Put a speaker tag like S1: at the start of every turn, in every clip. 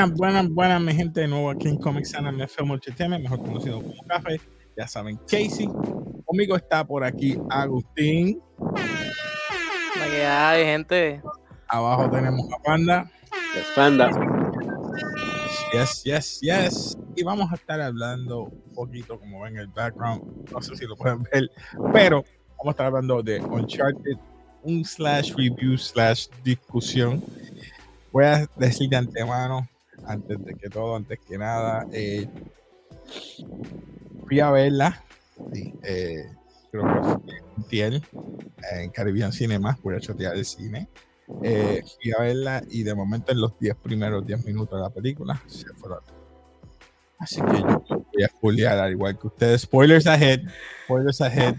S1: Buenas, buenas, buenas, mi gente de nuevo aquí en Comics Channel FM mejor conocido como Café. Ya saben, Casey. Conmigo está por aquí Agustín.
S2: ¿Qué hay, gente?
S1: Abajo tenemos a Panda.
S3: Panda.
S1: Yes, yes, yes. Y vamos a estar hablando un poquito, como ven en el background, no sé si lo pueden ver, pero vamos a estar hablando de Uncharted, un slash review slash discusión. Voy a decir de antemano, antes de que todo, antes que nada, eh, fui a verla. Eh, creo que fue en Caribbean Cinema, voy a chotear el cine. Eh, fui a verla y de momento en los 10 primeros 10 minutos de la película se fueron. Así que yo voy a juliar al igual que ustedes. Spoilers ahead, spoilers ahead.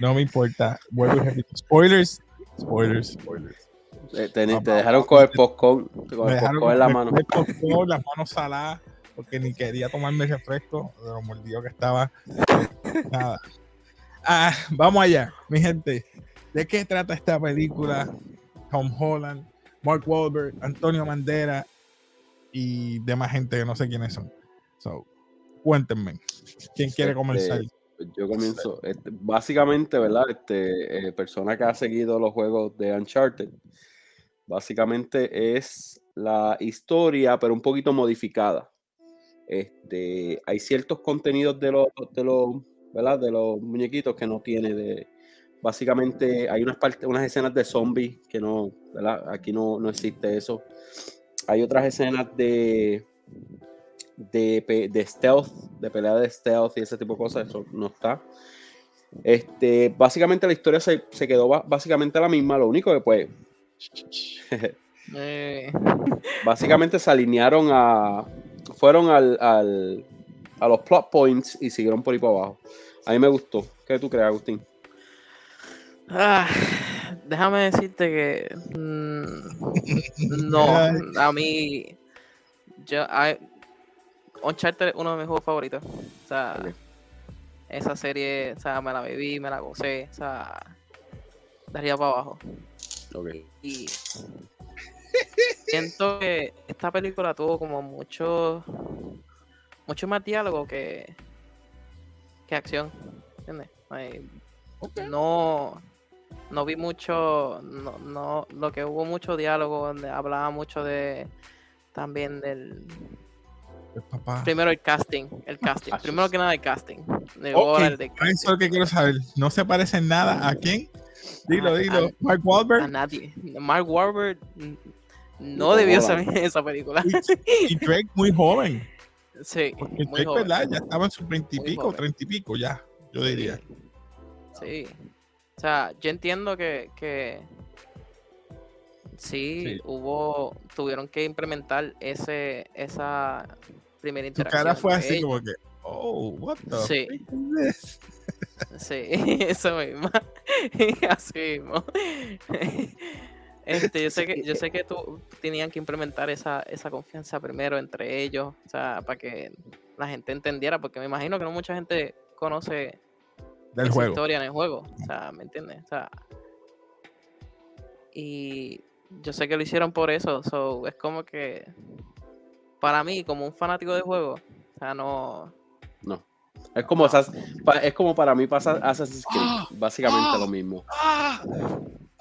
S1: No me importa. Vuelvo. Spoilers, spoilers, spoilers.
S3: Te, te, dejaron con el popcorn, con el popcorn en la mano. El
S1: popcorn, las manos saladas, porque ni quería tomarme el refresco de lo mordido que estaba. Nada. Ah, vamos allá, mi gente. ¿De qué trata esta película? Tom Holland, Mark Wahlberg, Antonio Mandera y demás gente que no sé quiénes son. So, cuéntenme, ¿quién quiere este, comenzar?
S3: yo comienzo. Este, básicamente, ¿verdad? Este, eh, persona que ha seguido los juegos de Uncharted, básicamente es la historia, pero un poquito modificada. Este, hay ciertos contenidos de los, de los, ¿verdad? De los muñequitos que no tiene de, básicamente hay unas partes, unas escenas de zombies que no, ¿verdad? Aquí no, no existe eso. Hay otras escenas de, de, de, stealth, de pelea de stealth y ese tipo de cosas, eso no está. Este, básicamente la historia se, se quedó básicamente la misma, lo único que pues... Eh. básicamente se alinearon a... Fueron al, al, a los plot points y siguieron por ahí para abajo. A mí me gustó. ¿Qué tú crees, Agustín?
S2: Ah, déjame decirte que mm, no, a mí yo hay, Uncharted es uno de mis juegos favoritos. O sea, esa serie, o sea, me la bebí, me la gocé, o sea, daría para abajo.
S3: Okay.
S2: Y siento que esta película tuvo como mucho mucho más diálogo que que acción, ¿entiendes? No no vi mucho, no, no, lo que hubo mucho diálogo, donde hablaba mucho de también del Primero el casting, el casting. Primero que nada el casting.
S1: De Eso es lo que quiero saber. ¿No se parece nada a quién? Dilo, dilo. Mark Wahlberg.
S2: A nadie. Mark Wahlberg no debió salir en esa película.
S1: Y, Drake muy joven.
S2: Sí.
S1: Porque Drake, ¿verdad? Ya estaba en sus veintipico, treinta y pico ya, yo diría.
S2: Sí. O sea, yo entiendo que, que sí, hubo, tuvieron que implementar ese, esa primera interacción.
S1: Tu cara fue así como que, oh, what the
S2: sí. Sí, eso mismo. así mismo. Este, yo sé que, yo sé que tú tenían que implementar esa, esa confianza primero entre ellos, o sea, para que la gente entendiera, porque me imagino que no mucha gente conoce
S1: del juego.
S2: historia en el juego. O sea, ¿me entiendes? O sea, y yo sé que lo hicieron por eso. So, es como que para mí, como un fanático de juego, o sea, no.
S3: No. Es como, es como para mí pasa Assassin's Creed, ¡Ah! básicamente lo mismo.
S1: ¡Ah!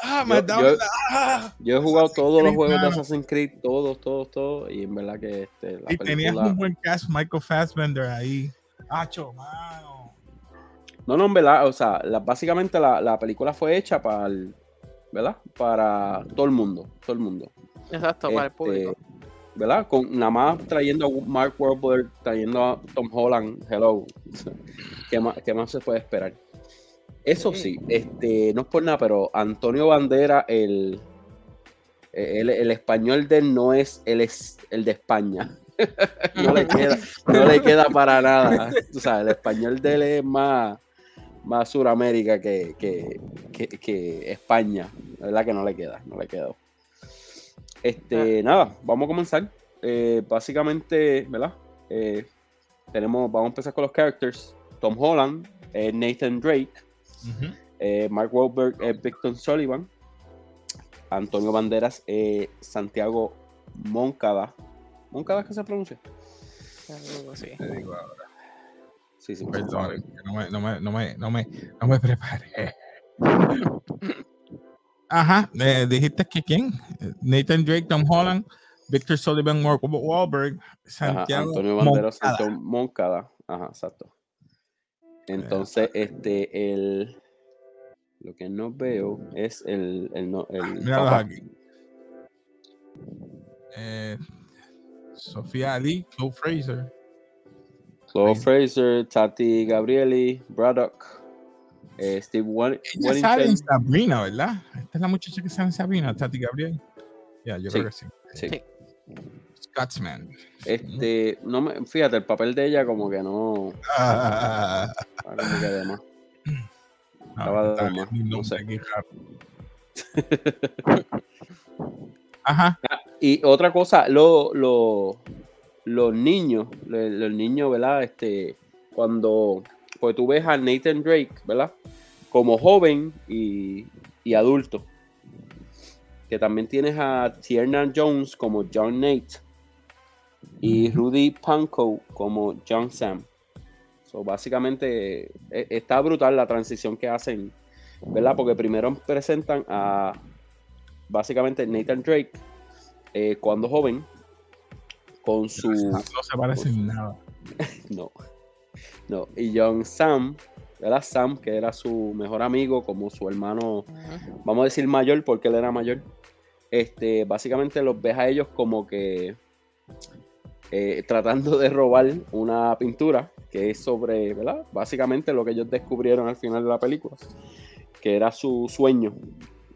S1: ¡Ah!
S3: yo, he jugado todos los juegos de Assassin's Creed, todos, todos, todos, y en verdad que este,
S1: la y tenías un buen cast, Michael Fassbender ahí. Hacho, mano.
S3: No, no, en verdad, o sea, básicamente la, película fue hecha para el, ¿verdad? Para todo el mundo, todo el mundo.
S2: Exacto, para el este, público.
S3: ¿Verdad? Con nada más trayendo a Mark Wahlberg, trayendo a Tom Holland, hello. ¿Qué más, qué más se puede esperar? Eso sí, este, no es por nada, pero Antonio Bandera, el, el, español de él no es el, es el de España. no, le queda, no le queda para nada. O sea, el español de él es más más Suramérica que, que, España. La verdad que no le queda, no le quedó. Este, ah. nada, vamos a comenzar. Eh, básicamente, ¿verdad? Eh, tenemos, vamos a empezar con los characters. Tom Holland, Nathan Drake, eh, Mark Wahlberg, Victor Sullivan, Antonio Banderas, Santiago Moncada, Moncada que se pronuncia.
S2: Algo así.
S1: Te digo ahora.
S3: Sí, sí.
S1: Perdón, que no me, no me, no me, no me, no me preparé. Ajá, eh, dijiste que quién? Nathan Drake, Tom Holland, Victor Sullivan, Mark Wahlberg,
S3: Ajá,
S1: Santiago
S3: Antonio Banderas,
S1: Moncada.
S3: Santo Moncada. Ajá, exacto. Entonces, este, el. Lo que no veo es el. el, no- el papá.
S1: aquí. Eh, Sofía Ali, Chloe Fraser.
S3: Chloe. Fraser, Tati Gabrieli, Braddock, eh, Steve Wan-
S1: Ella sale en. Sabrina, ¿verdad? Esta es la muchacha que sale en Sabrina, Tati Gabriel. Ya, yo
S3: Sí,
S1: creo que sí.
S3: Sí.
S2: Sí.
S1: Scotsman.
S3: Este, no me, fíjate, el papel de ella como que no.
S1: Ah,
S3: ah, como que de más.
S1: no,
S3: Estaba de más, no sé.
S1: raro. Ajá.
S3: Y otra cosa, lo, lo- los niños, los niños, ¿verdad? Este, cuando, pues tú ves a Nathan Drake, ¿verdad? Como joven y, y adulto. Que también tienes a Tiernan Jones como John Nate y Rudy Pankow como John Sam. So, básicamente e- está brutal la transición que hacen, ¿verdad? Porque primero presentan a básicamente Nathan Drake eh, cuando joven con su
S1: No se parecen nada.
S3: no no y John Sam ¿verdad? Sam que era su mejor amigo como su hermano vamos a decir mayor porque él era mayor este básicamente los ves a ellos como que eh, tratando de robar una pintura que es sobre verdad básicamente lo que ellos descubrieron al final de la película que era su sueño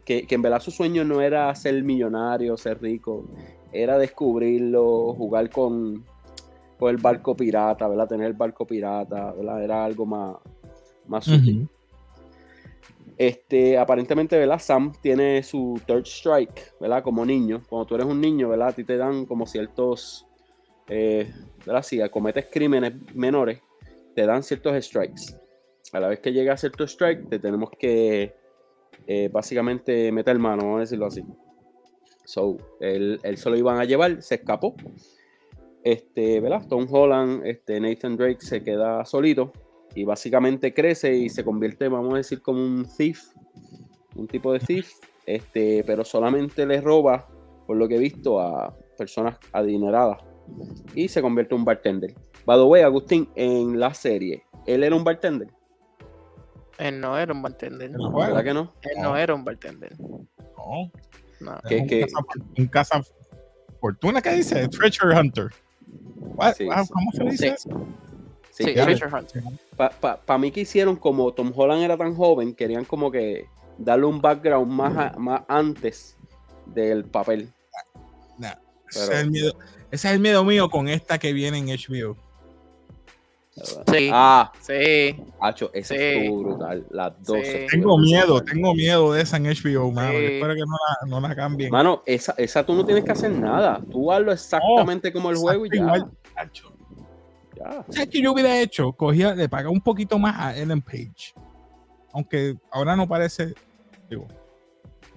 S3: que, que en verdad su sueño no era ser millonario ser rico era descubrirlo jugar con con el barco pirata, ¿verdad? Tener el barco pirata, ¿verdad? Era algo más, más sutil.
S1: Ujú.
S3: Este, aparentemente, ¿verdad? Sam tiene su third strike, ¿verdad? Como niño. Cuando tú eres un niño, ¿verdad? A ti te dan como ciertos, eh, ¿verdad? Si cometes crímenes menores, te dan ciertos strikes. A la vez que llega a cierto strike, te tenemos que eh, básicamente meter mano, vamos a decirlo así. So, él, él se lo iban a llevar, se escapó. Este, ¿verdad? Tom Holland, este, Nathan Drake se queda solito y básicamente crece y se convierte, vamos a decir, como un thief, un tipo de thief, este, pero solamente le roba, por lo que he visto, a personas adineradas y se convierte en un bartender. By the way, Agustín, en la serie, ¿él era un bartender?
S2: Él no era un bartender.
S1: Juego.
S3: ¿Verdad que no?
S2: Él no era un bartender.
S1: No.
S2: No.
S3: ¿Qué-
S1: Es un
S3: qué?
S1: caza fortuna que dice Treasure Hunter. What?
S3: Sí,
S1: Wow,
S3: sí.
S1: ¿Cómo se dice eso?
S2: Sí,
S3: ya.
S2: Treasure Hunter.
S3: Para mí que hicieron como Tom Holland era tan joven, querían como que darle un background más, a- más antes del papel.
S1: Nah, ese, es el miedo, ese es el miedo mío con esta que viene en HBO.
S2: Sí.
S3: Ah,
S2: Sí.
S3: Hacho, esa
S2: Sí.
S3: estuvo brutal. Las dos.
S2: Sí.
S3: estuvieron
S1: Tengo miedo, tengo miedo de esa en HBO, mano.
S2: Sí.
S1: espero que no la, no la cambien.
S3: Mano, esa, esa tú no tienes que hacer nada. Tú hazlo exactamente como el juego y ya.
S1: Igual.
S3: Ya.
S1: ¿Sabes qué yo hubiera hecho? Cogía, le pagaba un poquito más a Ellen Page. Aunque ahora no parece. Digo,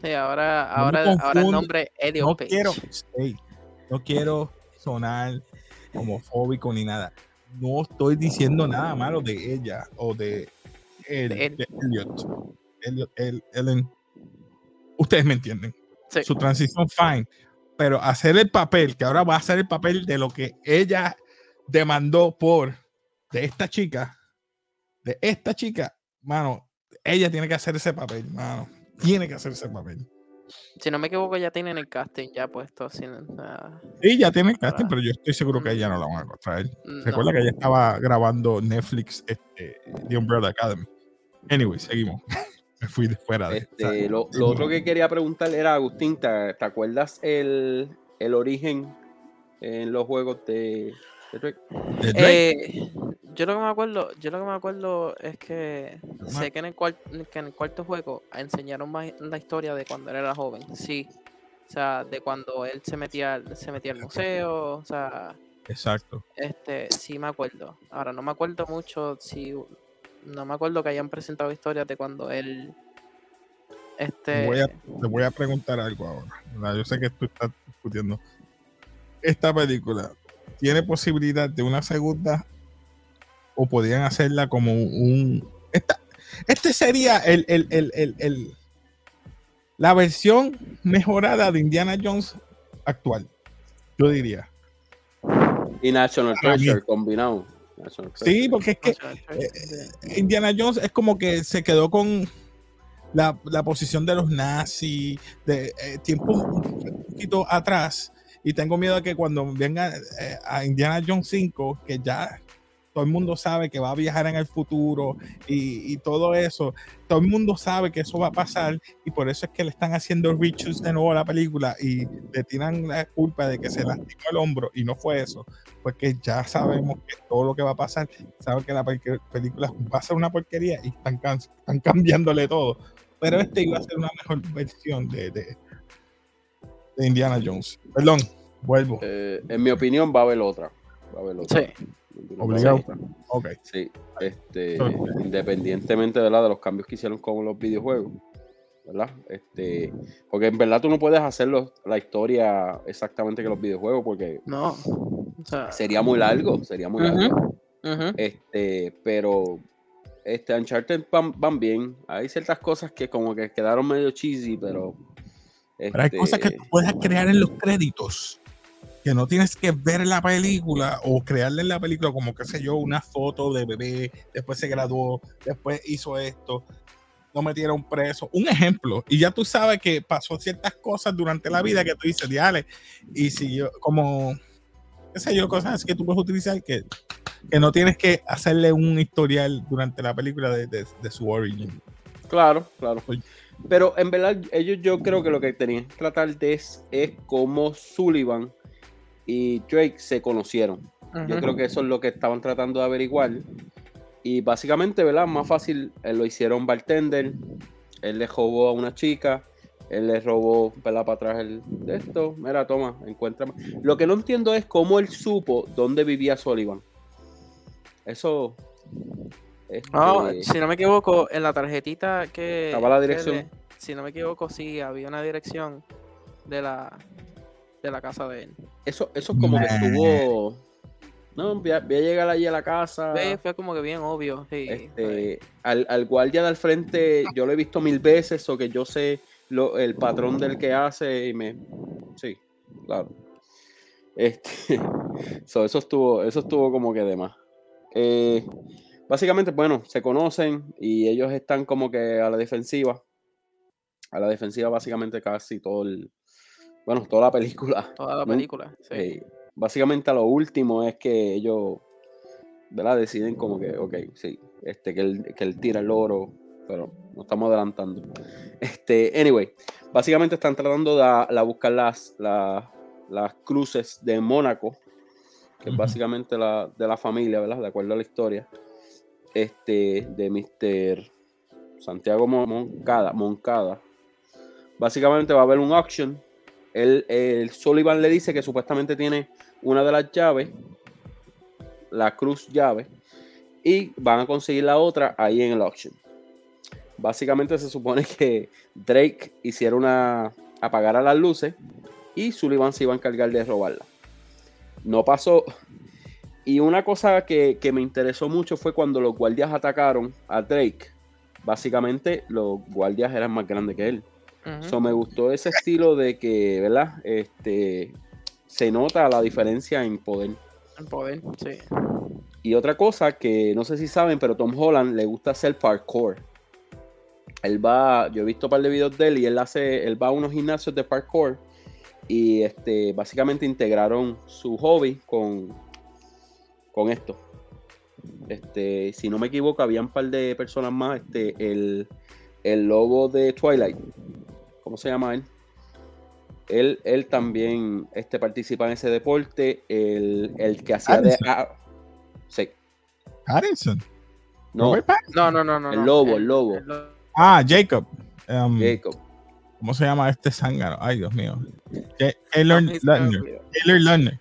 S2: Sí, ahora,
S1: No
S2: ahora, ahora el nombre es Elliot
S1: no
S2: Page.
S1: quiero, no quiero sonar homofóbico ni nada. No estoy diciendo nada malo de ella o de él,
S2: De él.
S1: de Elliot. Elliot, el- Ellen. Ustedes me entienden.
S2: Sí.
S1: Su transición, fine. Pero hacer el papel, que ahora va a hacer el papel de lo que ella demandó por de esta chica, de esta chica, mano, ella tiene que hacer ese papel, mano. Tiene que hacer ese papel.
S2: Si no me equivoco, ya tienen el casting ya puesto así. ah,
S1: Sí, ya tiene el casting,
S2: Ah.
S1: pero yo estoy seguro que ella no la van a traer.
S2: no.
S1: Recuerda que ella estaba grabando Netflix, este, The Umbrella Academy. Anyway, seguimos. Me fui de fuera de
S3: Este, lo, lo otro que quería preguntar era, Agustín, ¿te, te acuerdas el, el origen en los juegos de, de Drake?
S1: de Drake.
S2: Eh, yo lo que me acuerdo, yo lo que me acuerdo es que sé que en el cual- que en el cuarto juego enseñaron más la historia de cuando él era joven, sí. O sea, de cuando él se metía, al- se metía al museo, o sea,
S1: Exacto.
S2: este, sí me acuerdo. Ahora no me acuerdo mucho si no me acuerdo que hayan presentado historias de cuando él este
S1: Voy a- Te voy a preguntar algo ahora. Yo sé que tú estás discutiendo. esta película tiene posibilidad de una segunda o podrían hacerla como un... Esta, este sería el, el, el, el, la versión mejorada de Indiana Jones actual, yo diría.
S3: Y National Treasure combinado.
S1: Sí, porque es que eh, Indiana Jones es como que se quedó con la, la posición de los nazis, de eh, tiempo un poquito atrás. Y tengo miedo de que cuando venga eh, a Indiana Jones 5, que ya todo el mundo sabe que va a viajar en el futuro y, todo eso, todo el mundo sabe que eso va a pasar y por eso es que le están haciendo rechus de nuevo a la película y le tiran la culpa de que se lastimó el hombro y no fue eso, porque ya sabemos que todo lo que va a pasar, saben que la película va a ser una porquería y están, están cambiándole todo, pero este iba a ser una mejor versión de, de, Indiana Jones. Perdón, vuelvo.
S3: Eh, en mi opinión va a haber otra. Va a haber otra. Sí.
S1: Obligado.
S3: Ok. Sí, este, independientemente de los cambios que hicieron con los videojuegos, ¿verdad? Este, porque en verdad tú no puedes hacer la historia exactamente que los videojuegos, porque
S2: no,
S3: sería muy largo, sería muy largo. Este, pero este Uncharted van, bien. Hay ciertas cosas que como que quedaron medio cheesy, pero.
S1: Pero hay cosas que tú este puedes crear en los créditos que no tienes que ver la película o crearle en la película como, qué sé yo, una foto de bebé, después se graduó, después hizo esto, no metieron preso. Un ejemplo, y ya tú sabes que pasó ciertas cosas durante la vida que tú dices, diale, y si yo, como, qué sé yo, cosas que tú puedes utilizar que, que no tienes que hacerle un historial durante la película de, de, su origen.
S3: Claro, claro. Pero en verdad, ellos yo creo que lo que tenían que tratar de es, es cómo Sullivan y Drake se conocieron. Yo creo que eso es lo que estaban tratando de averiguar. Y básicamente, ¿verdad? Más fácil, él eh, lo hicieron bartender, él le robó a una chica, él le robó, ¿verdad? Para atrás el, de esto. Mira, toma, encuéntrame. Lo que no entiendo es cómo él supo dónde vivía Sullivan. Eso...
S2: Este, ah, si no me equivoco, en la tarjetita que...
S3: Estaba la dirección.
S2: si no me equivoco, sí, había una dirección de la, de la casa de él.
S3: Eso, eso es como que estuvo. No, voy a, llegar allí a la casa.
S2: fue como que bien obvio.
S3: Este, al, guardia del frente, yo lo he visto mil veces, o que yo sé lo, el patrón del que hace y me. Sí, claro. Este, eso estuvo, eso estuvo como que de más. Eh, básicamente, bueno, se conocen y ellos están como que a la defensiva. A la defensiva, básicamente, casi todo el, bueno, toda la película.
S2: Toda la película, sí.
S3: Eh, básicamente lo último es que ellos, ¿verdad? Deciden como que, ok, sí, este, que él, que él tira el oro, pero no estamos adelantando. Este, anyway, básicamente están tratando de, buscar las, las, cruces de Mónaco, que es básicamente la, de la familia, ¿verdad? De acuerdo a la historia. Este, de Mr. Santiago Moncada, Moncada. Básicamente va a haber un auction el Sullivan le dice que supuestamente tiene una de las llaves, la cruz llave, y van a conseguir la otra ahí en el auction. Básicamente se supone que Drake hiciera una apagara las luces y Sullivan se iba a encargar de robarla. No pasó. Y una cosa que, que me interesó mucho fue cuando los guardias atacaron a Drake. Básicamente los guardias eran más grandes que él me gustó ese estilo de que, ¿verdad? Este, se nota la diferencia en poder.
S2: En poder, sí.
S3: Y otra cosa que no sé si saben, pero Tom Holland le gusta hacer parkour. Él va, yo he visto un par de videos de él y él hace, él va a unos gimnasios de parkour y este, básicamente integraron su hobby con, con esto. Este, si no me equivoco, había un par de personas más. Este, el, el logo de Twilight ¿cómo se llama él? Él, él también este, participa en ese deporte. El, el que hacía de. Ah, sí.
S1: Harrison.
S3: No.
S2: no, no, no, no.
S3: El lobo, el lobo.
S1: Ah, Jacob. Um,
S3: Jacob.
S1: ¿Cómo se llama este zángano? Ay, Dios mío. Taylor Lerner.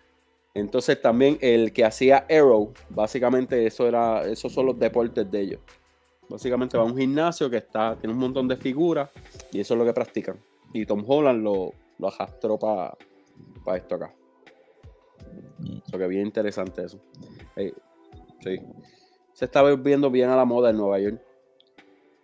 S3: Entonces también el que hacía Arrow, básicamente eso era, esos son los deportes de ellos. Básicamente va a un gimnasio que está, tiene un montón de figuras y eso es lo que practican. Y Tom Holland lo, lo arrastró para esto acá. Eso que bien interesante eso. Sí. Se está viendo bien a la moda en Nueva York.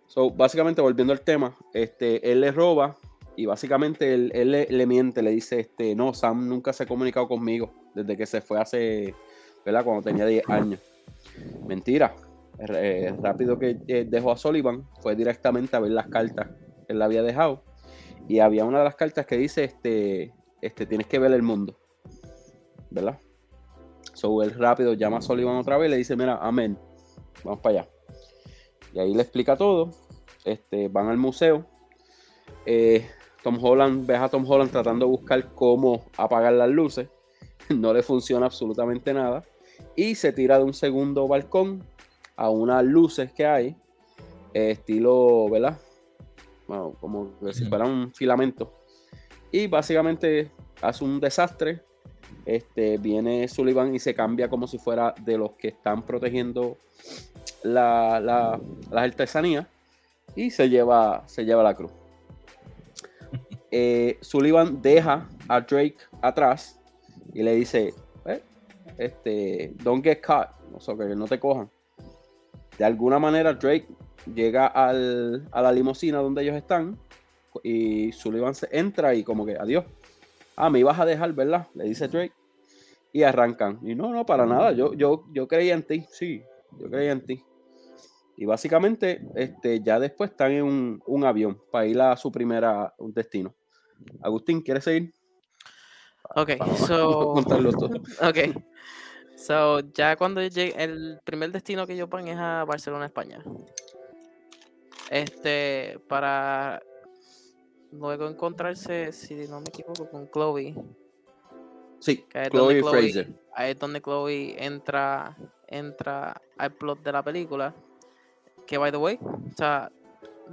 S3: So, básicamente, volviendo al tema, este, él le roba y básicamente él, le, miente, le dice, este, no, Sam nunca se ha comunicado conmigo desde que se fue hace, ¿verdad? Cuando tenía 10 años. Mentira. Eh, rápido que eh, dejó a Sullivan, fue directamente a ver las cartas que él había dejado. Y había una de las cartas que dice, este, este, tienes que ver el mundo. ¿Verdad? So él rápido llama a Sullivan otra vez y le dice, mira, amén, vamos para allá. Y ahí le explica todo. Este, van al museo. Eh, Tom Holland, ves a Tom Holland tratando de buscar cómo apagar las luces. No le funciona absolutamente nada. Y se tira de un segundo balcón a unas luces que hay, estilo, ¿verdad? Bueno, como si fuera un filamento. Y básicamente hace un desastre. Este, viene Sullivan y se cambia como si fuera de los que están protegiendo la, la, las artesanías y se lleva, se lleva la cruz. Eh, Sullivan deja a Drake atrás y le dice, eh, este, don't get caught, o que no te cojan. De alguna manera Drake llega al, a la limusina donde ellos están y Sullivan se entra y como que adiós. Ah, me ibas a dejar, ¿verdad? Le dice Drake. Y arrancan. Y no, no, para nada. Yo, yo, yo creía en ti. Sí, yo creía en ti. Y básicamente, este, ya después están en un, avión para ir a su primera destino. Agustín, ¿quieres seguir?
S2: Ok, so. Ok. So, ya cuando llegue, el primer destino que yo pongo es a Barcelona, España. Este, para luego encontrarse, si no me equivoco, con Chloe.
S3: Sí, Chloe, Fraser.
S2: Ahí es donde Chloe entra, entra al plot de la película. Que, by the way, o sea,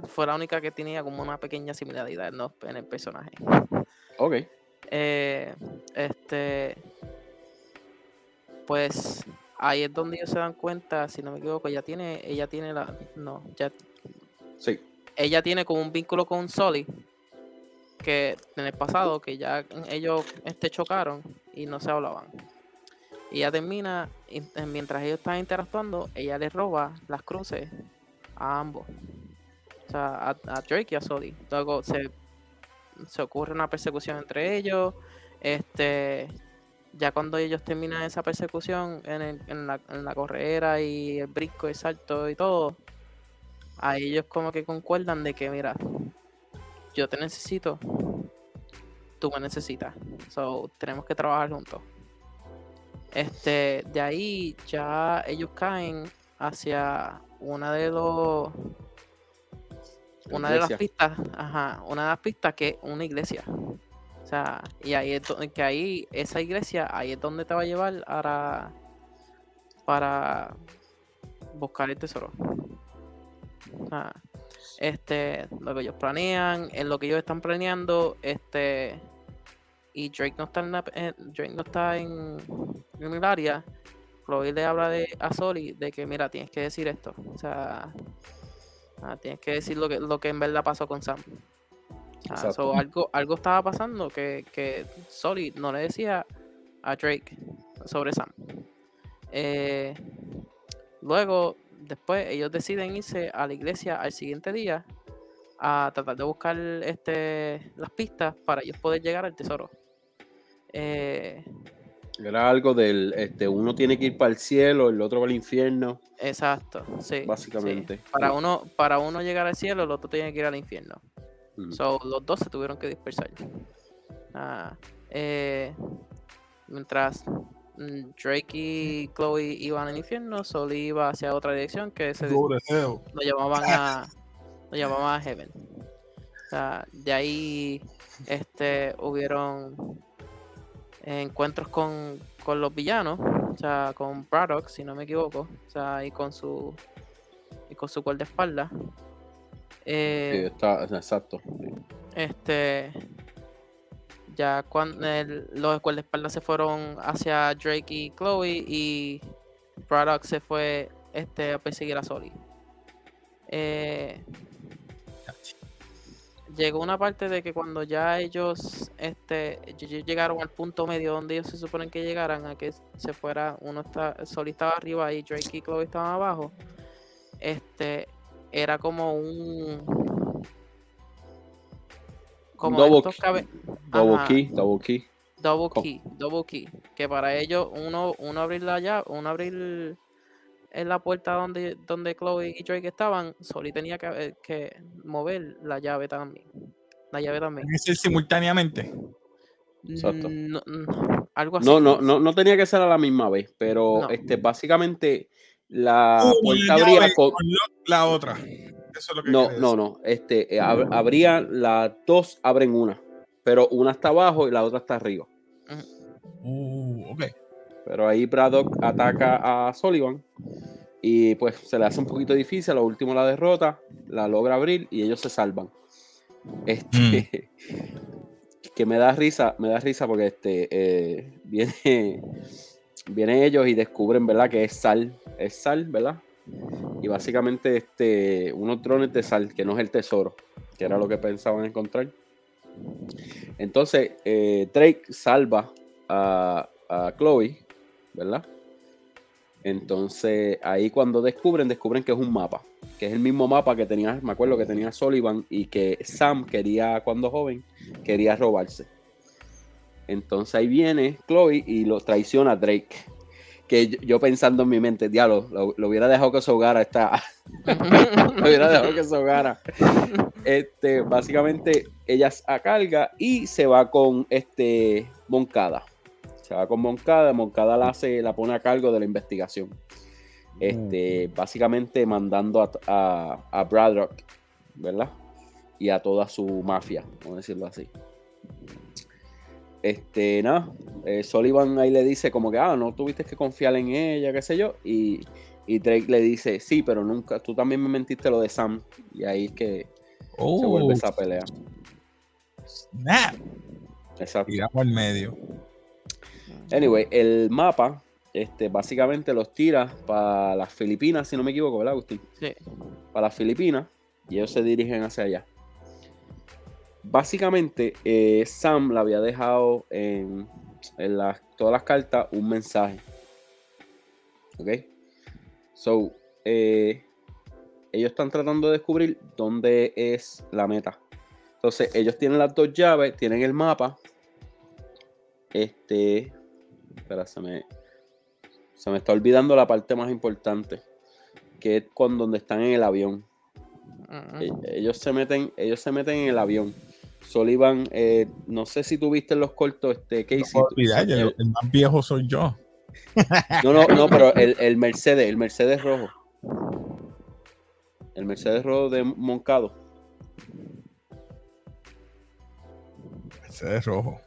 S2: fue la única que tenía como una pequeña similaridad en el personaje.
S3: Ok.
S2: Eh, este pues ahí es donde ellos se dan cuenta, si no me equivoco, ella tiene, ella tiene la, no, ya,
S3: sí.
S2: ella tiene como un vínculo con Soli, que en el pasado, que ya ellos este, chocaron y no se hablaban. Y ella termina, eh, mientras ellos están interactuando, ella le roba las cruces a ambos. O sea, a, Drake y a Soli. Luego se, se ocurre una persecución entre ellos. Este ya cuando ellos terminan esa persecución en, la, en la y el brinco, el salto y todo, a ellos como que concuerdan de que, mira, yo te necesito, tú me necesitas, so tenemos que trabajar juntos. Este, de ahí ya ellos caen hacia una de los una de las pistas, ajá, una de las pistas que es una iglesia sea, y ahí es que ahí, esa iglesia, ahí es donde te va a llevar para, para buscar el tesoro. este, lo que ellos planean, en lo que ellos están planeando, este, y Drake no está en, eh, Drake no está en, el área, Chloe le habla de, a Soli de que, mira, tienes que decir esto. O sea, ah, tienes que decir lo que, lo que en verdad pasó con Sam. Ah, algo, algo estaba pasando que, que Solid no le decía a Drake sobre Sam. Eh, luego, después, ellos deciden irse a la iglesia al siguiente día a tratar de buscar este, las pistas para ellos poder llegar al tesoro. Eh,
S3: Era algo del, este, uno tiene que ir para el cielo, el otro para el infierno.
S2: Exacto, sí.
S3: Básicamente.
S2: Para, Uno, para uno llegar al cielo, el otro tiene que ir al infierno. So, los dos se tuvieron que dispersar. Ah, eh, mientras mm, Drake y Chloe iban al infierno, Sol iba hacia otra dirección que se lo llamaban a lo llamaban a Heaven. de ahí este hubieron encuentros con, con los villanos, o sea, con Braddock, si no me equivoco, o sea, y con su y con su guardaespaldas. Eh,
S3: está, exacto.
S2: Este. Ya cuando los espaldas se fueron hacia Drake y Chloe y Braddock se fue este, a perseguir a Soli. Eh, llegó una parte de que cuando ya ellos este llegaron al punto medio donde ellos se suponen que llegaran a que se fuera uno está Sol estaba arriba y Drake y Chloe estaban abajo este era como un
S3: como double, key, double key double key
S2: double key double key que para ellos uno uno abrir la llave uno abrir en la puerta donde, donde Chloe y Drake estaban, Soli tenía que, eh, que mover la llave también. La llave también.
S1: ¿Tiene que ser simultáneamente?
S3: Exacto.
S2: No, algo así.
S3: No, no, no, no tenía que ser a la misma vez, pero este, básicamente la puerta abría
S1: con... la otra. Eso es lo que
S3: no, no, no. Este, eh, abría las dos, abren una, pero una está abajo y la otra está arriba.
S1: Uh, ok.
S3: Pero ahí Braddock ataca a Sullivan y pues se le hace un poquito difícil. A lo último la derrota, la logra abrir y ellos se salvan. Este, que me da risa, me da risa porque este eh, viene, vienen ellos y descubren, ¿verdad? Que es sal, es sal, ¿verdad? Y básicamente este, unos drones de sal, que no es el tesoro, que era lo que pensaban encontrar. Entonces, eh, Drake salva a, a Chloe ¿verdad? Entonces ahí cuando descubren, descubren que es un mapa, que es el mismo mapa que tenía, me acuerdo que tenía Sullivan y que Sam quería cuando joven, quería robarse. Entonces ahí viene Chloe y lo traiciona a Drake. Que yo, pensando en mi mente, diablo, lo, hubiera dejado que se ahogara esta. lo hubiera dejado que se ahogara. Este, básicamente, ella a carga y se va con este Moncada se va con Moncada, Moncada la hace, la pone a cargo de la investigación. Este, mm. básicamente mandando a, a, Braddock, ¿verdad? Y a toda su mafia, vamos a decirlo así. Este, nada, eh, Sullivan ahí le dice como que, ah, no tuviste que confiar en ella, qué sé yo, y, Drake le dice, sí, pero nunca, tú también me mentiste lo de Sam, y ahí es que se vuelve oh. esa pelea.
S1: Snap. Exacto. Tiramos al medio.
S3: Anyway, el mapa, este, básicamente los tira para las Filipinas, si no me equivoco, ¿verdad, Agustín?
S2: Sí.
S3: Para las Filipinas y ellos se dirigen hacia allá. Básicamente, eh, Sam le había dejado en, todas las cartas un mensaje. ¿Ok? So, eh, ellos están tratando de descubrir dónde es la meta. Entonces, ellos tienen las dos llaves, tienen el mapa. Este, Espera, se me, se me está olvidando la parte más importante, que es cuando donde están en el avión. E, ellos se meten, ellos se meten en el avión. Sullivan, eh, no sé si tuviste los cortos, este, Casey.
S1: el, el, más viejo soy yo.
S3: No, no, no, pero el, el, Mercedes, el Mercedes rojo. El Mercedes rojo de Moncado.
S1: Mercedes rojo.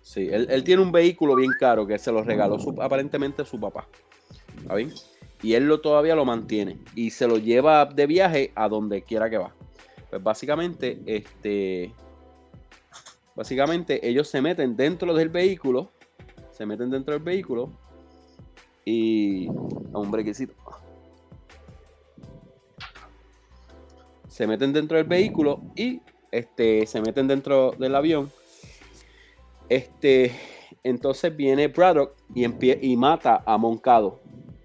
S3: Sí, él, tiene un vehículo bien caro que se lo regaló su, aparentemente su papá. ¿Está bien? Y él lo, todavía lo mantiene. Y se lo lleva de viaje a donde quiera que va. Pues básicamente, este. Básicamente, ellos se meten dentro del vehículo. Se meten dentro del vehículo. Y. A un brequecito. Se meten dentro del vehículo y este, se meten dentro del avión este, entonces viene Braddock y, y mata a Moncado.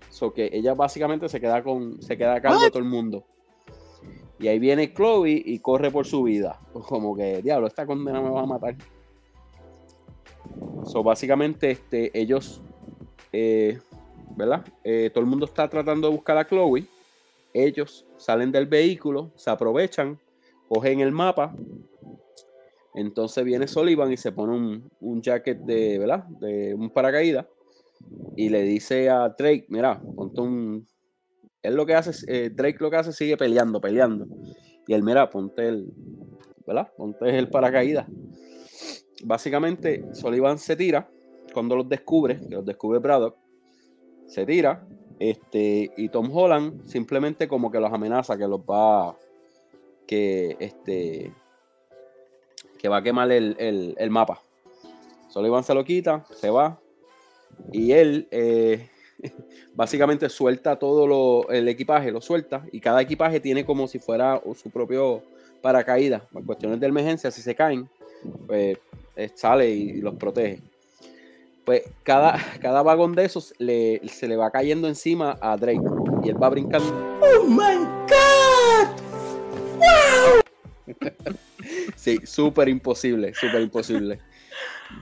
S3: So que ella básicamente se queda con se queda a cargo de todo el mundo. Y ahí viene Chloe y corre por su vida. Como que, diablo, esta condena me va a matar. So, básicamente, este, ellos, eh, ¿verdad? Eh, todo el mundo está tratando de buscar a Chloe. Ellos salen del vehículo, se aprovechan, cogen el mapa entonces viene Sullivan y se pone un, un jacket de, ¿verdad? De un paracaídas y le dice a Drake, mira, ponte un... Él lo que hace, eh, Drake lo que hace sigue peleando, peleando. Y él, mira, ponte el, ¿verdad? Ponte el paracaídas. Básicamente, Sullivan se tira cuando los descubre, que los descubre Braddock, se tira, este, y Tom Holland simplemente como que los amenaza, que los va, que, este, que va a quemar el, el, el mapa. Sullivan se lo quita, se va. Y él eh, básicamente suelta todo lo, el equipaje, lo suelta. Y cada equipaje tiene como si fuera su propio paracaídas, por cuestiones de emergencia, si se caen, pues eh, sale y, los protege. Pues cada, cada vagón de esos le, se le va cayendo encima a Drake y él va brincando. ¡Oh my God! ¡Wow! sí, súper imposible, súper imposible.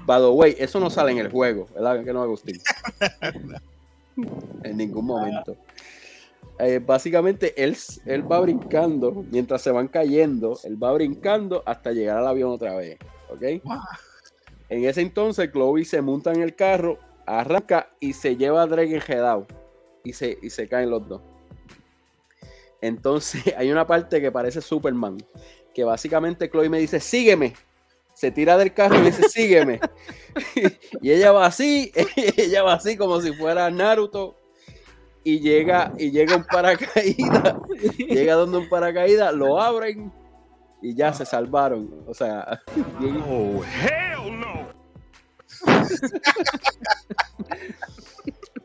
S3: By the way, eso no sale en el juego, ¿verdad? Que no, Agustín. En ningún momento. Eh, básicamente él, él va brincando mientras se van cayendo, él va brincando hasta llegar al avión otra vez. ¿Ok? En ese entonces, Chloe se monta en el carro, arranca y se lleva a Drake enjedado. Y se, y se caen los dos. Entonces, hay una parte que parece Superman. Que básicamente Chloe me dice: Sígueme. Se tira del carro y dice: Sígueme. y ella va así, ella va así como si fuera Naruto y llega y llega un paracaídas, llega donde un paracaídas, lo abren y ya se salvaron. O sea, oh, hell no.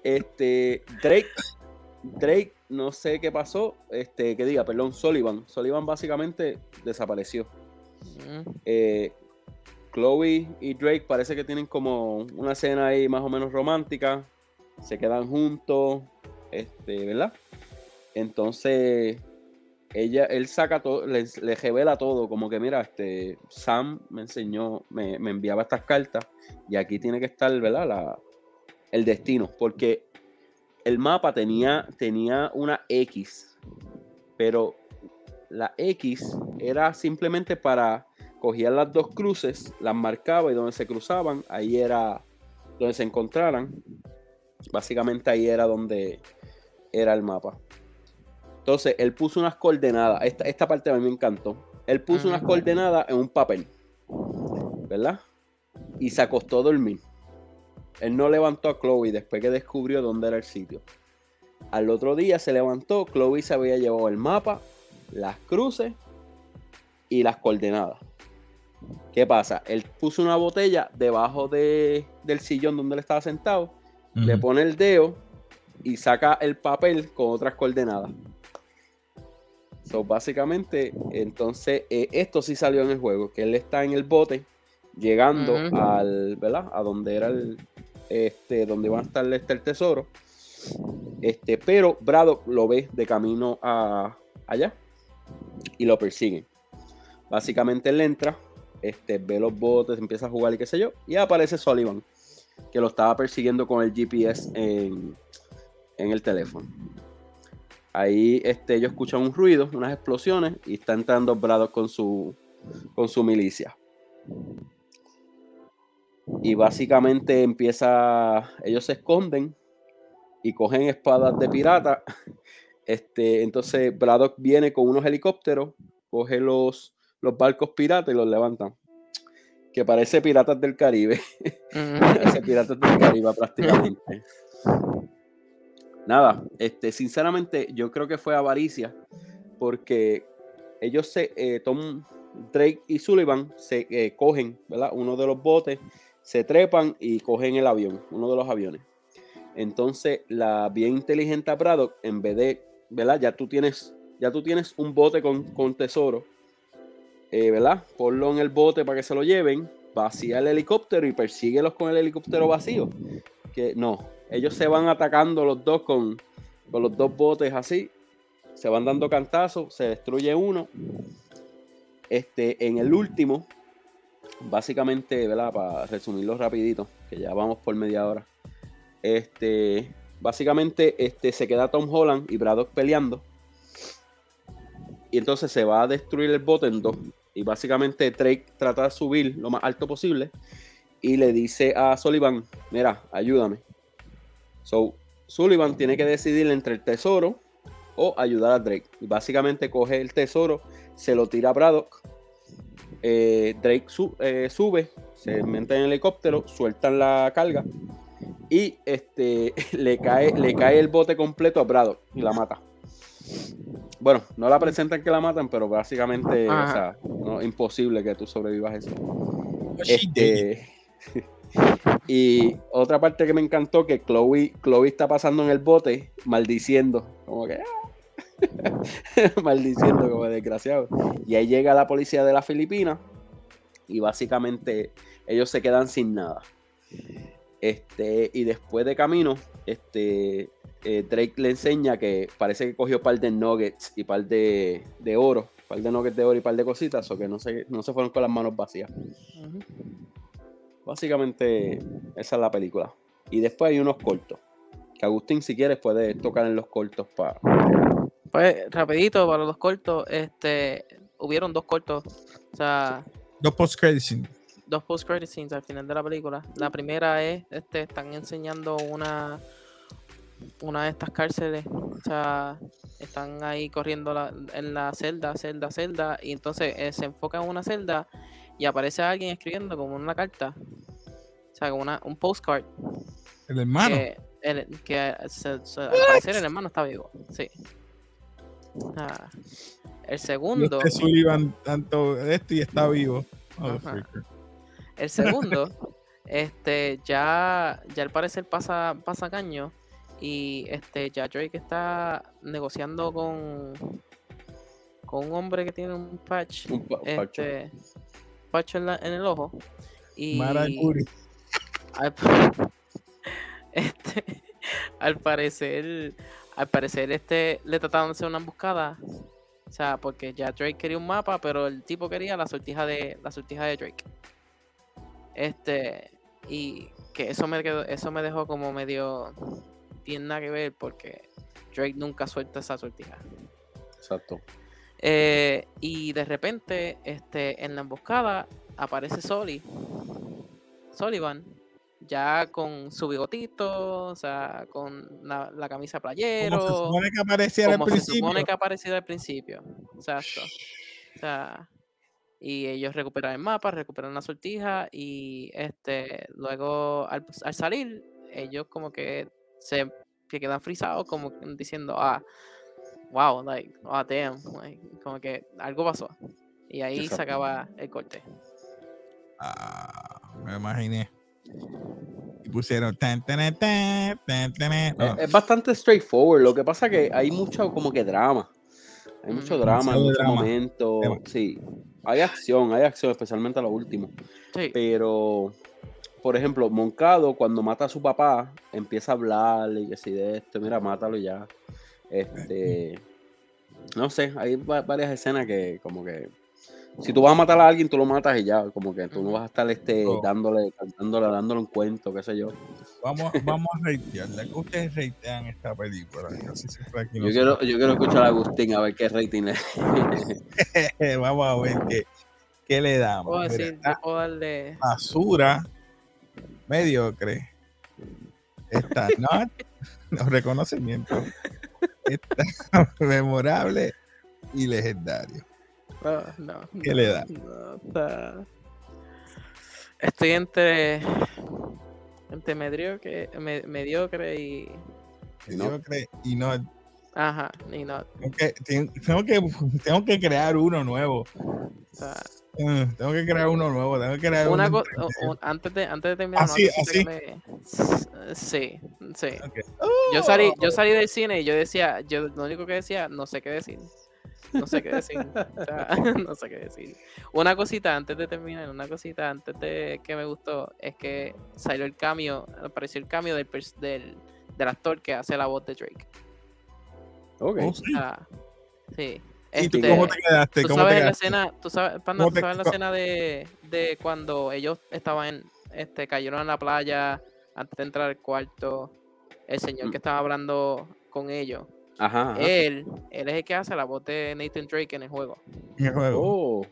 S3: este Drake Drake no sé qué pasó, este que diga, perdón, Sullivan, Sullivan básicamente desapareció. Eh, Chloe y Drake parece que tienen como una escena ahí más o menos romántica, se quedan juntos, este, ¿verdad? Entonces, ella, él saca todo, le, revela todo, como que mira, este, Sam me enseñó, me, enviaba estas cartas y aquí tiene que estar, ¿verdad? La, el destino, porque el mapa tenía, tenía una X, pero la X era simplemente para cogía las dos cruces, las marcaba y donde se cruzaban, ahí era donde se encontraran. Básicamente ahí era donde era el mapa. Entonces, él puso unas coordenadas. Esta, esta parte a mí me encantó. Él puso unas coordenadas en un papel. ¿Verdad? Y se acostó a dormir. Él no levantó a Chloe después que descubrió dónde era el sitio. Al otro día se levantó, Chloe se había llevado el mapa, las cruces y las coordenadas. ¿Qué pasa? Él puso una botella debajo de, del sillón donde él estaba sentado, le pone el dedo y saca el papel con otras coordenadas. So, básicamente, entonces, eh, esto sí salió en el juego, que él está en el bote, llegando al, ¿verdad? A donde era el, este, donde va a estar este, el tesoro. Este, pero Braddock lo ve de camino a allá y lo persigue. Básicamente él entra, este, ve los botes, empieza a jugar y qué sé yo, y aparece Sullivan, que lo estaba persiguiendo con el GPS en, en el teléfono. Ahí este, ellos escuchan un ruido, unas explosiones y está entrando Braddock con su, con su milicia. Y básicamente empieza, ellos se esconden y cogen espadas de pirata. Este, entonces Braddock viene con unos helicópteros, coge los, los barcos piratas y los levantan. Que parece piratas del Caribe. parece piratas del Caribe prácticamente nada, este, sinceramente yo creo que fue avaricia porque ellos se, eh, Tom, Drake y Sullivan se eh, cogen, ¿verdad? Uno de los botes, se trepan y cogen el avión, uno de los aviones. Entonces, la bien inteligente Braddock, en vez de, ¿verdad? Ya tú tienes, ya tú tienes un bote con, con tesoro, eh, ¿verdad? Ponlo en el bote para que se lo lleven, vacía el helicóptero y persíguelos con el helicóptero vacío. Que no, ellos se van atacando los dos con, los dos botes así. Se van dando cantazos, se destruye uno. Este, en el último, básicamente, ¿verdad? Para resumirlo rapidito, que ya vamos por media hora. Este, básicamente, este, se queda Tom Holland y Braddock peleando. Y entonces se va a destruir el bote en dos. Y básicamente Drake trata de subir lo más alto posible. Y le dice a Sullivan, mira, ayúdame. So, Sullivan tiene que decidir entre el tesoro o ayudar a Drake. Y básicamente coge el tesoro, se lo tira a Braddock. Eh, Drake eh, sube, se mete en el helicóptero, sueltan la carga y este, le, cae, le cae el bote completo a Braddock y la mata. Bueno, no la presentan que la matan, pero básicamente, o sea, no, imposible que tú sobrevivas eso. Este, y otra parte que me encantó que Chloe, Chloe está pasando en el bote maldiciendo, como que ah". Maldiciendo como desgraciado. Y ahí llega la policía de la Filipina y básicamente ellos se quedan sin nada. Este, y después de camino, este, eh, Drake le enseña que parece que cogió un par de nuggets y par de, de oro, par de nuggets de oro y par de cositas, o que no se, no se fueron con las manos vacías. Básicamente, esa es la película. Y después hay unos cortos. Que Agustín, si quieres, puedes tocar en los cortos para.
S2: Pues rapidito para los cortos, este, hubieron dos cortos, o sea,
S1: Dos post credit scenes.
S2: Dos post credit scenes al final de la película. La primera es, este, están enseñando una, una de estas cárceles, o sea, están ahí corriendo la- en la celda, celda, celda, y entonces eh, se enfoca en una celda y aparece alguien escribiendo como una carta, o sea, como una, un postcard
S1: El hermano.
S2: que, el- que se- se- al parecer el hermano está vivo, sí. Ah, el segundo.
S1: Este Sullivan tanto esto y está vivo.
S2: Ajá. El segundo, este, ya, ya al parecer pasa, pasa caño y este, ya Drake está negociando con, con un hombre que tiene un patch,
S3: Un pa-
S2: este, patch en, la- en el ojo y
S1: Maracuri.
S2: al, este, al parecer, al parecer este le trataron de hacer una emboscada, o sea, porque ya Drake quería un mapa, pero el tipo quería la sortija de la sortija de Drake. Este, y que eso me quedó, eso me dejó como medio tiene nada que ver porque Drake nunca suelta esa sortija.
S3: Exacto.
S2: Eh, y de repente, este, en la emboscada aparece Soli, Sullivan, ya con su bigotito, o sea, con la, la camisa
S1: Como se
S2: playero,
S1: supone que aparecía al
S2: como se
S1: principio.
S2: supone que ha aparecido al principio. Exacto. O sea, y ellos recuperan el mapa, recuperan la sortija y este luego al, al salir, ellos como que se que quedan frisados como diciendo, ah, wow, like, ah, damn, like, como que algo pasó. Y ahí se acaba el corte.
S1: Ah, me imaginé. Y pusieron tan, tan, tan, tan, tan. No,
S3: Es, es bastante straightforward. Lo que pasa que hay mucho como que drama. Hay mucho drama, hay mucho
S1: drama.
S3: momento.
S1: Tema.
S3: Sí. Hay acción, hay acción, especialmente a lo último.
S2: Sí,
S3: Pero, por ejemplo, Moncado, cuando mata a su papá, empieza a hablarle y que si de esto, mira, mátalo ya. Este. No sé, hay va- varias escenas que, como que. Si tú vas a matar a alguien, tú lo matas y ya. Como que tú no vas a estar este,
S1: Oh.
S3: dándole, dándole, dándole un cuento, qué sé yo.
S1: Vamos, vamos a reitearle. que ustedes reitean esta película? Yo, aquí
S3: quiero, yo quiero escuchar a Agustín a ver qué rating le.
S1: Vamos a ver qué, qué le damos.
S2: puedo decir, puedo darle
S1: basura, mediocre. Está not, no, reconocimiento. Está memorable y legendario.
S2: No,
S1: ¿Qué
S2: no,
S1: le da?
S2: no, Estoy entre entre mediocre, me- mediocre y.
S1: Mediocre y no.
S2: ajá, y no,
S1: Tengo que, ten- tengo que, tengo que crear uno nuevo.
S2: o sea,
S1: Mm, Tengo que crear uno nuevo. Tengo que crear
S2: una
S1: uno
S2: o- antes de antes de terminar,
S1: Así,
S2: me- sí, sí. Yo salí, yo salí del cine y yo decía, yo lo único que decía, no sé qué decir. No sé qué decir. o sea, no sé qué decir. Una cosita antes de terminar, una cosita antes de que me gustó es que salió el cambio, apareció el cambio del, del, del actor que hace la voz de Drake.
S3: Ok.
S1: Oh, sí.
S2: O sea, sí.
S1: ¿Y tú
S2: Este,
S1: cómo te quedaste?
S2: Tú
S1: ¿Cómo te
S2: sabes la
S1: quedaste?
S2: escena, tú sabes, Panda,
S1: ¿Cómo
S2: tú
S1: te-
S2: sabes la escena de, de cuando ellos estaban en, este, cayeron en la playa antes de entrar al cuarto, el señor
S3: Mm.
S2: que estaba hablando con ellos.
S3: Ajá. ajá.
S2: Él, él es el que hace la voz de Nathan Drake en el juego.
S1: En el juego.
S3: Oh.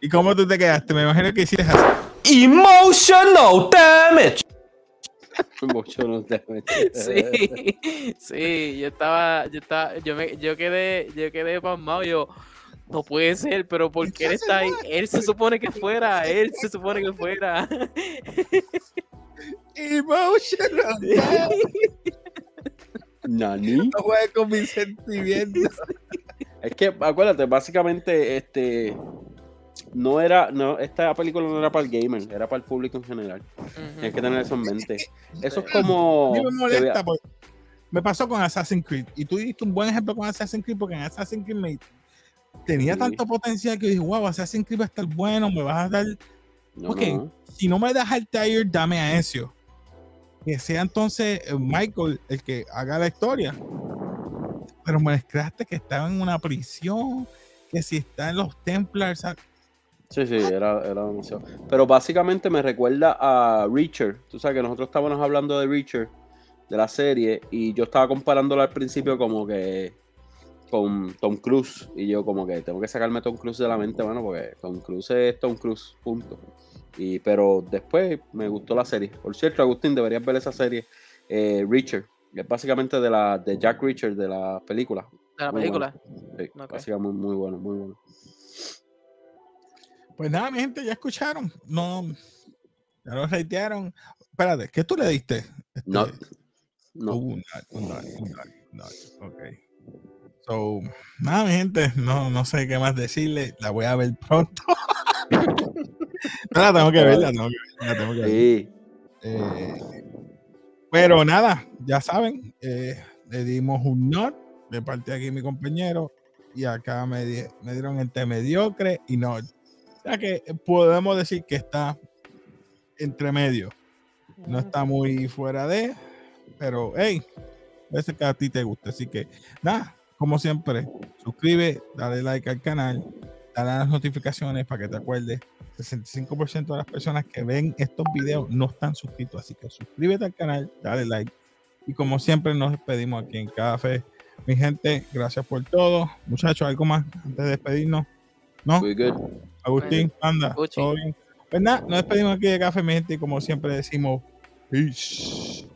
S1: ¿Y cómo tú te quedaste? Me imagino que hiciste así.
S4: Emotional damage.
S3: No te
S2: Sí, sí, yo estaba, yo estaba, yo me, yo quedé, yo quedé pasmado, yo, no puede ser, pero ¿por qué él está ahí? Él se supone que fuera, él se supone que fuera.
S1: Emotional.
S3: Nani.
S1: No juegues con mis sentimientos.
S3: Es que, acuérdate, básicamente, este. No era. No, esta película no era para el gamer, era para el público en general. Tienes que tener eso en mente. Eso es como.
S1: Me molesta porque me pasó con Assassin's Creed. Y tú diste un buen ejemplo con Assassin's Creed, porque en Assassin's Creed me, tenía
S3: Sí.
S1: tanto potencial que dije, wow, Assassin's Creed va a estar bueno, me vas a dar.
S3: No,
S1: ok,
S3: no.
S1: si no me das Altair, dame a Ezio. Que sea entonces eh, Michael el que haga la historia. Pero me mezclaste que estaba en una prisión, que si está en los Templars.
S3: Sí, sí, era, era demasiado. Pero básicamente me recuerda a Richard. Tú sabes que nosotros estábamos hablando de Richard, de la serie, y yo estaba comparándolo al principio como que con Tom Cruise. Y yo como que tengo que sacarme Tom Cruise de la mente, bueno, porque Tom Cruise es Tom Cruise, punto. Y, pero después me gustó la serie. Por cierto, Agustín, deberías ver esa serie, eh, Richard. que Es básicamente de la de Jack Richard de la película.
S2: De la
S3: Muy
S2: película.
S3: Sí, básicamente muy, muy bueno, muy bueno.
S1: Pues nada, mi gente, ya escucharon. No, ya lo reitearon. Espérate, ¿qué tú le diste? Este,
S3: No, no.
S1: Un un. Ok. So, nada, mi gente, no, no sé qué más decirle. La voy a ver pronto. no la tengo que ver, la tengo que ver. la tengo que ver.
S3: Sí.
S1: Eh, pero nada, ya saben, eh, le dimos un not de parte de aquí mi compañero y acá me, di- me dieron entre mediocre y not. O sea que podemos decir que está entre medio. No está muy fuera de, pero hey, parece que a ti te gusta. Así que nada, como siempre, suscribe, dale like al canal, las notificaciones para que te acuerdes. 65% de las personas que ven estos videos no están suscritos, así que suscríbete al canal, dale like. Y como siempre, nos despedimos aquí en Café. Mi gente, gracias por todo. Muchachos, algo más antes de despedirnos. ¿No?
S3: Muy good.
S1: Agustín, anda, todo bien. Pues nada, nos despedimos aquí de Café, mi gente, y como siempre decimos, peace.